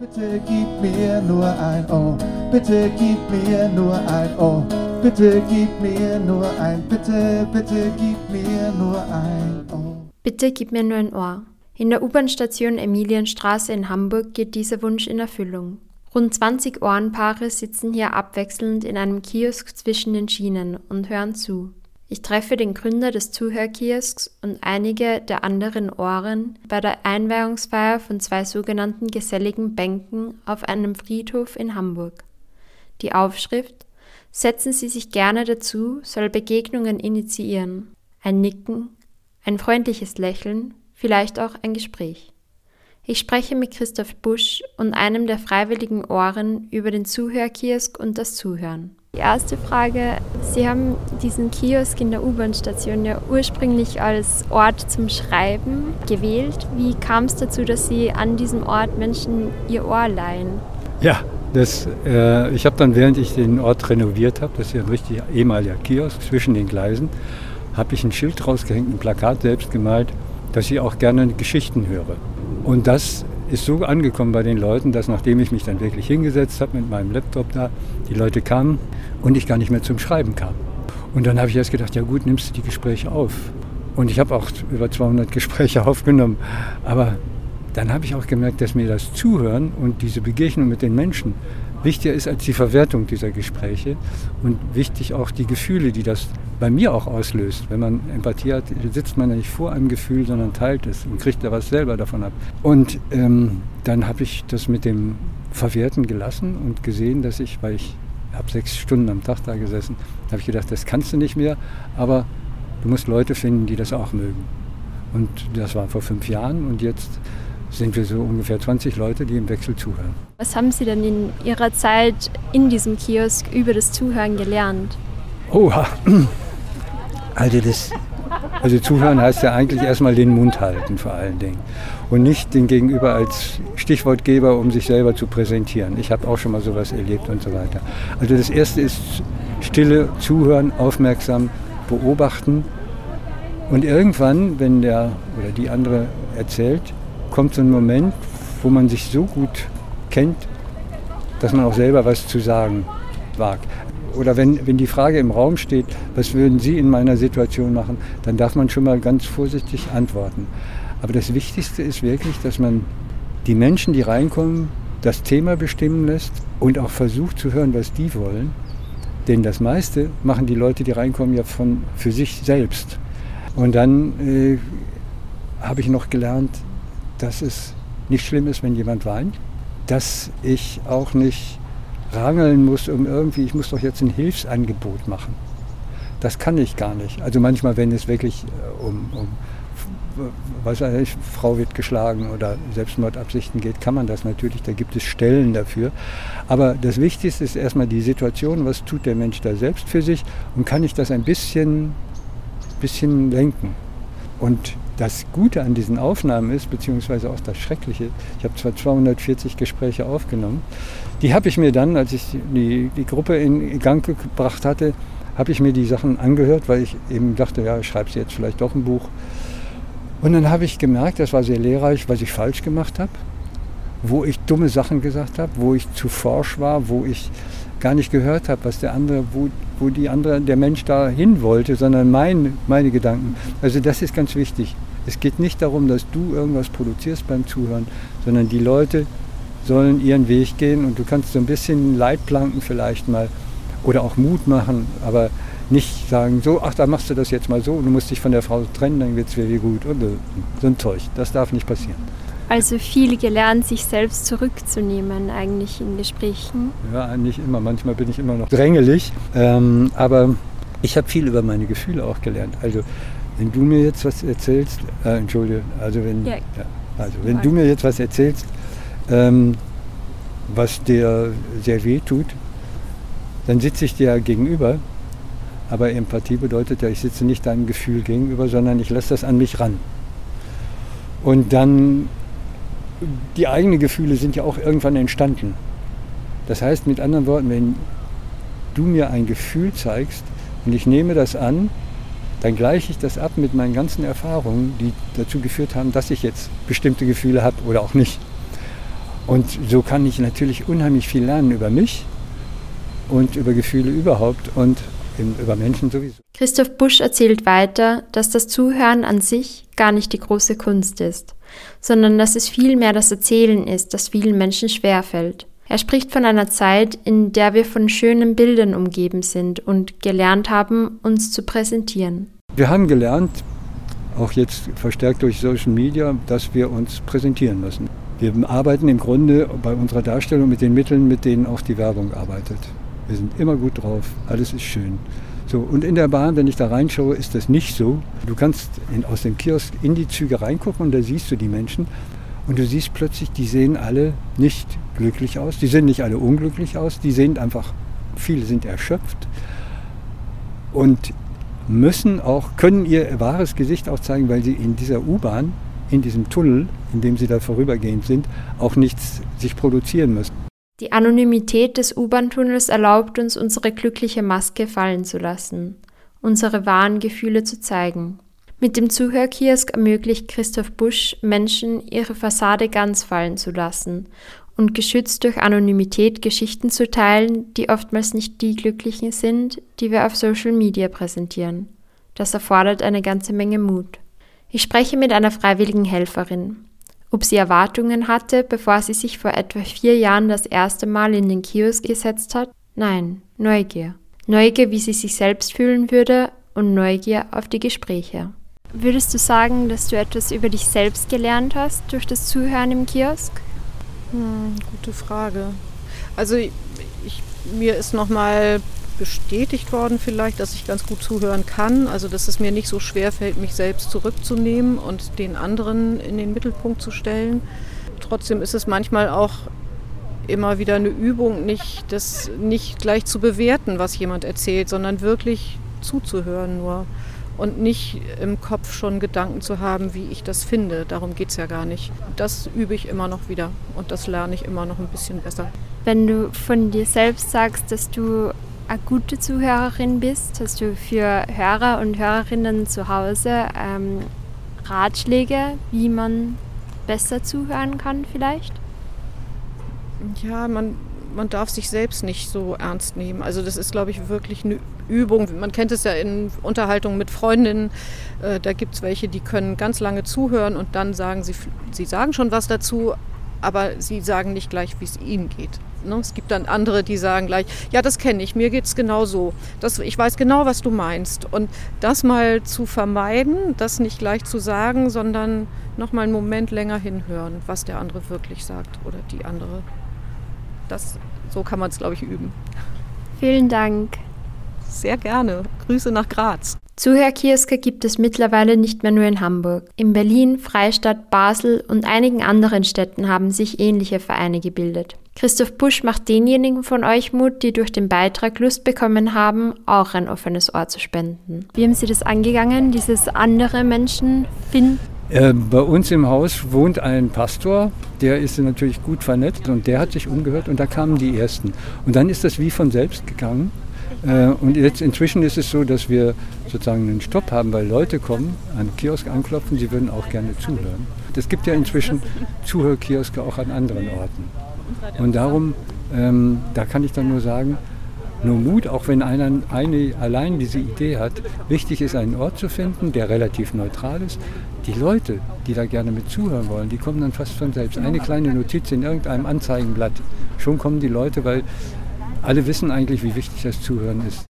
Bitte gib mir nur ein Ohr, bitte gib mir nur ein Ohr, bitte gib mir nur ein, bitte, bitte gib mir nur ein Ohr. Bitte gib mir nur ein Ohr. In der U-Bahn-Station Emilienstraße in Hamburg geht dieser Wunsch in Erfüllung. Rund 20 Ohrenpaare sitzen hier abwechselnd in einem Kiosk zwischen den Schienen und hören zu. Ich treffe den Gründer des Zuhörkiosks und einige der anderen Ohren bei der Einweihungsfeier von zwei sogenannten geselligen Bänken auf einem Friedhof in Hamburg. Die Aufschrift Setzen Sie sich gerne dazu soll Begegnungen initiieren. Ein Nicken, ein freundliches Lächeln, vielleicht auch ein Gespräch. Ich spreche mit Christoph Busch und einem der freiwilligen Ohren über den Zuhörkiosk und das Zuhören. Die erste Frage, Sie haben diesen Kiosk in der U-Bahn-Station ja ursprünglich als Ort zum Schreiben gewählt. Wie kam es dazu, dass Sie an diesem Ort Menschen ihr Ohr leihen? Ja, das, äh, ich habe dann, während ich den Ort renoviert habe, das ist ja ein richtig ehemaliger Kiosk zwischen den Gleisen, habe ich ein Schild rausgehängt, ein Plakat selbst gemalt, dass ich auch gerne Geschichten höre. Und das ist so angekommen bei den Leuten, dass nachdem ich mich dann wirklich hingesetzt habe mit meinem Laptop da, die Leute kamen und ich gar nicht mehr zum Schreiben kam. Und dann habe ich erst gedacht, ja gut, nimmst du die Gespräche auf. Und ich habe auch über 200 Gespräche aufgenommen. Aber dann habe ich auch gemerkt, dass mir das Zuhören und diese Begegnung mit den Menschen wichtiger ist als die Verwertung dieser Gespräche und wichtig auch die Gefühle, die das bei mir auch auslöst. Wenn man Empathie hat, sitzt man ja nicht vor einem Gefühl, sondern teilt es und kriegt da was selber davon ab. Und ähm, dann habe ich das mit dem Verwerten gelassen und gesehen, dass ich, weil ich habe sechs Stunden am Tag da gesessen, habe ich gedacht, das kannst du nicht mehr, aber du musst Leute finden, die das auch mögen. Und das war vor fünf Jahren und jetzt sind wir so ungefähr 20 Leute, die im Wechsel zuhören. Was haben Sie denn in Ihrer Zeit in diesem Kiosk über das Zuhören gelernt? Oha, also das, also zuhören heißt ja eigentlich erstmal den Mund halten vor allen Dingen und nicht den Gegenüber als Stichwortgeber, um sich selber zu präsentieren. Ich habe auch schon mal sowas erlebt und so weiter. Also das erste ist Stille, zuhören, aufmerksam beobachten und irgendwann, wenn der oder die andere erzählt, kommt so ein Moment, wo man sich so gut kennt, dass man auch selber was zu sagen wagt. Oder wenn, wenn die Frage im Raum steht, was würden Sie in meiner Situation machen, dann darf man schon mal ganz vorsichtig antworten. Aber das Wichtigste ist wirklich, dass man die Menschen, die reinkommen, das Thema bestimmen lässt und auch versucht zu hören, was die wollen. Denn das meiste machen die Leute, die reinkommen, ja von, für sich selbst. Und dann äh, habe ich noch gelernt, dass es nicht schlimm ist, wenn jemand weint, dass ich auch nicht rangeln muss, um irgendwie, ich muss doch jetzt ein Hilfsangebot machen. Das kann ich gar nicht. Also manchmal, wenn es wirklich äh, um, um weiß ich, Frau wird geschlagen oder Selbstmordabsichten geht, kann man das natürlich, da gibt es Stellen dafür. Aber das Wichtigste ist erstmal die Situation, was tut der Mensch da selbst für sich und kann ich das ein bisschen, bisschen lenken. Und das Gute an diesen Aufnahmen ist, beziehungsweise auch das Schreckliche, ich habe zwar 240 Gespräche aufgenommen, die habe ich mir dann, als ich die, die Gruppe in Gang gebracht hatte, habe ich mir die Sachen angehört, weil ich eben dachte, ja, ich schreibe jetzt vielleicht doch ein Buch. Und dann habe ich gemerkt, das war sehr lehrreich, was ich falsch gemacht habe, wo ich dumme Sachen gesagt habe, wo ich zu forsch war, wo ich gar nicht gehört habe, was der andere, wo, wo die andere, der Mensch da hin wollte, sondern mein, meine Gedanken. Also das ist ganz wichtig. Es geht nicht darum, dass du irgendwas produzierst beim Zuhören, sondern die Leute sollen ihren Weg gehen und du kannst so ein bisschen Leitplanken vielleicht mal oder auch Mut machen, aber nicht sagen, so, ach, da machst du das jetzt mal so und du musst dich von der Frau trennen, dann wird es wieder gut. Und so ein Zeug. Das darf nicht passieren. Also viel gelernt, sich selbst zurückzunehmen eigentlich in Gesprächen. Ja, nicht immer. Manchmal bin ich immer noch drängelig. Ähm, aber ich habe viel über meine Gefühle auch gelernt. Also wenn du mir jetzt was erzählst, äh, entschuldige, also wenn, ja. Ja, also wenn du mir jetzt was erzählst, ähm, was dir sehr weh tut, dann sitze ich dir gegenüber. Aber Empathie bedeutet ja, ich sitze nicht deinem Gefühl gegenüber, sondern ich lasse das an mich ran. Und dann die eigenen Gefühle sind ja auch irgendwann entstanden. Das heißt mit anderen Worten, wenn du mir ein Gefühl zeigst und ich nehme das an, dann gleiche ich das ab mit meinen ganzen Erfahrungen, die dazu geführt haben, dass ich jetzt bestimmte Gefühle habe oder auch nicht. Und so kann ich natürlich unheimlich viel lernen über mich und über Gefühle überhaupt und über Menschen sowieso. Christoph Busch erzählt weiter, dass das Zuhören an sich gar nicht die große Kunst ist, sondern dass es vielmehr das Erzählen ist, das vielen Menschen schwerfällt. Er spricht von einer Zeit, in der wir von schönen Bildern umgeben sind und gelernt haben, uns zu präsentieren. Wir haben gelernt, auch jetzt verstärkt durch Social Media, dass wir uns präsentieren müssen. Wir arbeiten im Grunde bei unserer Darstellung mit den Mitteln, mit denen auch die Werbung arbeitet. Wir sind immer gut drauf, alles ist schön. So, und in der Bahn, wenn ich da reinschaue, ist das nicht so. Du kannst in, aus dem Kiosk in die Züge reingucken und da siehst du die Menschen. Und du siehst plötzlich, die sehen alle nicht glücklich aus. Die sehen nicht alle unglücklich aus. Die sehen einfach, viele sind erschöpft und müssen auch, können ihr wahres Gesicht auch zeigen, weil sie in dieser U-Bahn, in diesem Tunnel, in dem sie da vorübergehend sind, auch nichts sich produzieren müssen. Die Anonymität des U-Bahn-Tunnels erlaubt uns, unsere glückliche Maske fallen zu lassen, unsere wahren Gefühle zu zeigen. Mit dem Zuhörkiosk ermöglicht Christoph Busch Menschen, ihre Fassade ganz fallen zu lassen und geschützt durch Anonymität Geschichten zu teilen, die oftmals nicht die glücklichen sind, die wir auf Social Media präsentieren. Das erfordert eine ganze Menge Mut. Ich spreche mit einer freiwilligen Helferin. Ob sie Erwartungen hatte, bevor sie sich vor etwa vier Jahren das erste Mal in den Kiosk gesetzt hat? Nein, Neugier. Neugier, wie sie sich selbst fühlen würde und Neugier auf die Gespräche. Würdest du sagen, dass du etwas über dich selbst gelernt hast durch das Zuhören im Kiosk? Hm, gute Frage. Also ich, mir ist nochmal bestätigt worden vielleicht, dass ich ganz gut zuhören kann. Also dass es mir nicht so schwer fällt, mich selbst zurückzunehmen und den anderen in den Mittelpunkt zu stellen. Trotzdem ist es manchmal auch immer wieder eine Übung, nicht das nicht gleich zu bewerten, was jemand erzählt, sondern wirklich zuzuhören nur und nicht im Kopf schon Gedanken zu haben, wie ich das finde. Darum geht es ja gar nicht. Das übe ich immer noch wieder und das lerne ich immer noch ein bisschen besser. Wenn du von dir selbst sagst, dass du eine gute Zuhörerin bist? Hast du für Hörer und Hörerinnen zu Hause ähm, Ratschläge, wie man besser zuhören kann vielleicht? Ja, man, man darf sich selbst nicht so ernst nehmen. Also das ist, glaube ich, wirklich eine Übung. Man kennt es ja in Unterhaltungen mit Freundinnen. Äh, da gibt es welche, die können ganz lange zuhören und dann sagen sie, sie sagen schon was dazu, aber sie sagen nicht gleich, wie es ihnen geht. Ne? Es gibt dann andere, die sagen gleich, ja, das kenne ich, mir geht es genau so. Das, ich weiß genau, was du meinst. Und das mal zu vermeiden, das nicht gleich zu sagen, sondern noch mal einen Moment länger hinhören, was der andere wirklich sagt oder die andere. Das, so kann man es, glaube ich, üben. Vielen Dank. Sehr gerne. Grüße nach Graz. Zuhörkioske gibt es mittlerweile nicht mehr nur in Hamburg. In Berlin, Freistadt, Basel und einigen anderen Städten haben sich ähnliche Vereine gebildet. Christoph Busch macht denjenigen von euch Mut, die durch den Beitrag Lust bekommen haben, auch ein offenes Ohr zu spenden. Wie haben Sie das angegangen, dieses andere Menschen finden? Äh, bei uns im Haus wohnt ein Pastor, der ist natürlich gut vernetzt und der hat sich umgehört und da kamen die ersten. Und dann ist das wie von selbst gegangen. Äh, und jetzt inzwischen ist es so, dass wir sozusagen einen Stopp haben, weil Leute kommen, an Kiosk anklopfen, sie würden auch gerne zuhören. Es gibt ja inzwischen Zuhörkioske auch an anderen Orten. Und darum, ähm, da kann ich dann nur sagen, nur Mut, auch wenn einer eine allein diese Idee hat. Wichtig ist, einen Ort zu finden, der relativ neutral ist. Die Leute, die da gerne mit zuhören wollen, die kommen dann fast von selbst. Eine kleine Notiz in irgendeinem Anzeigenblatt, schon kommen die Leute, weil alle wissen eigentlich, wie wichtig das Zuhören ist.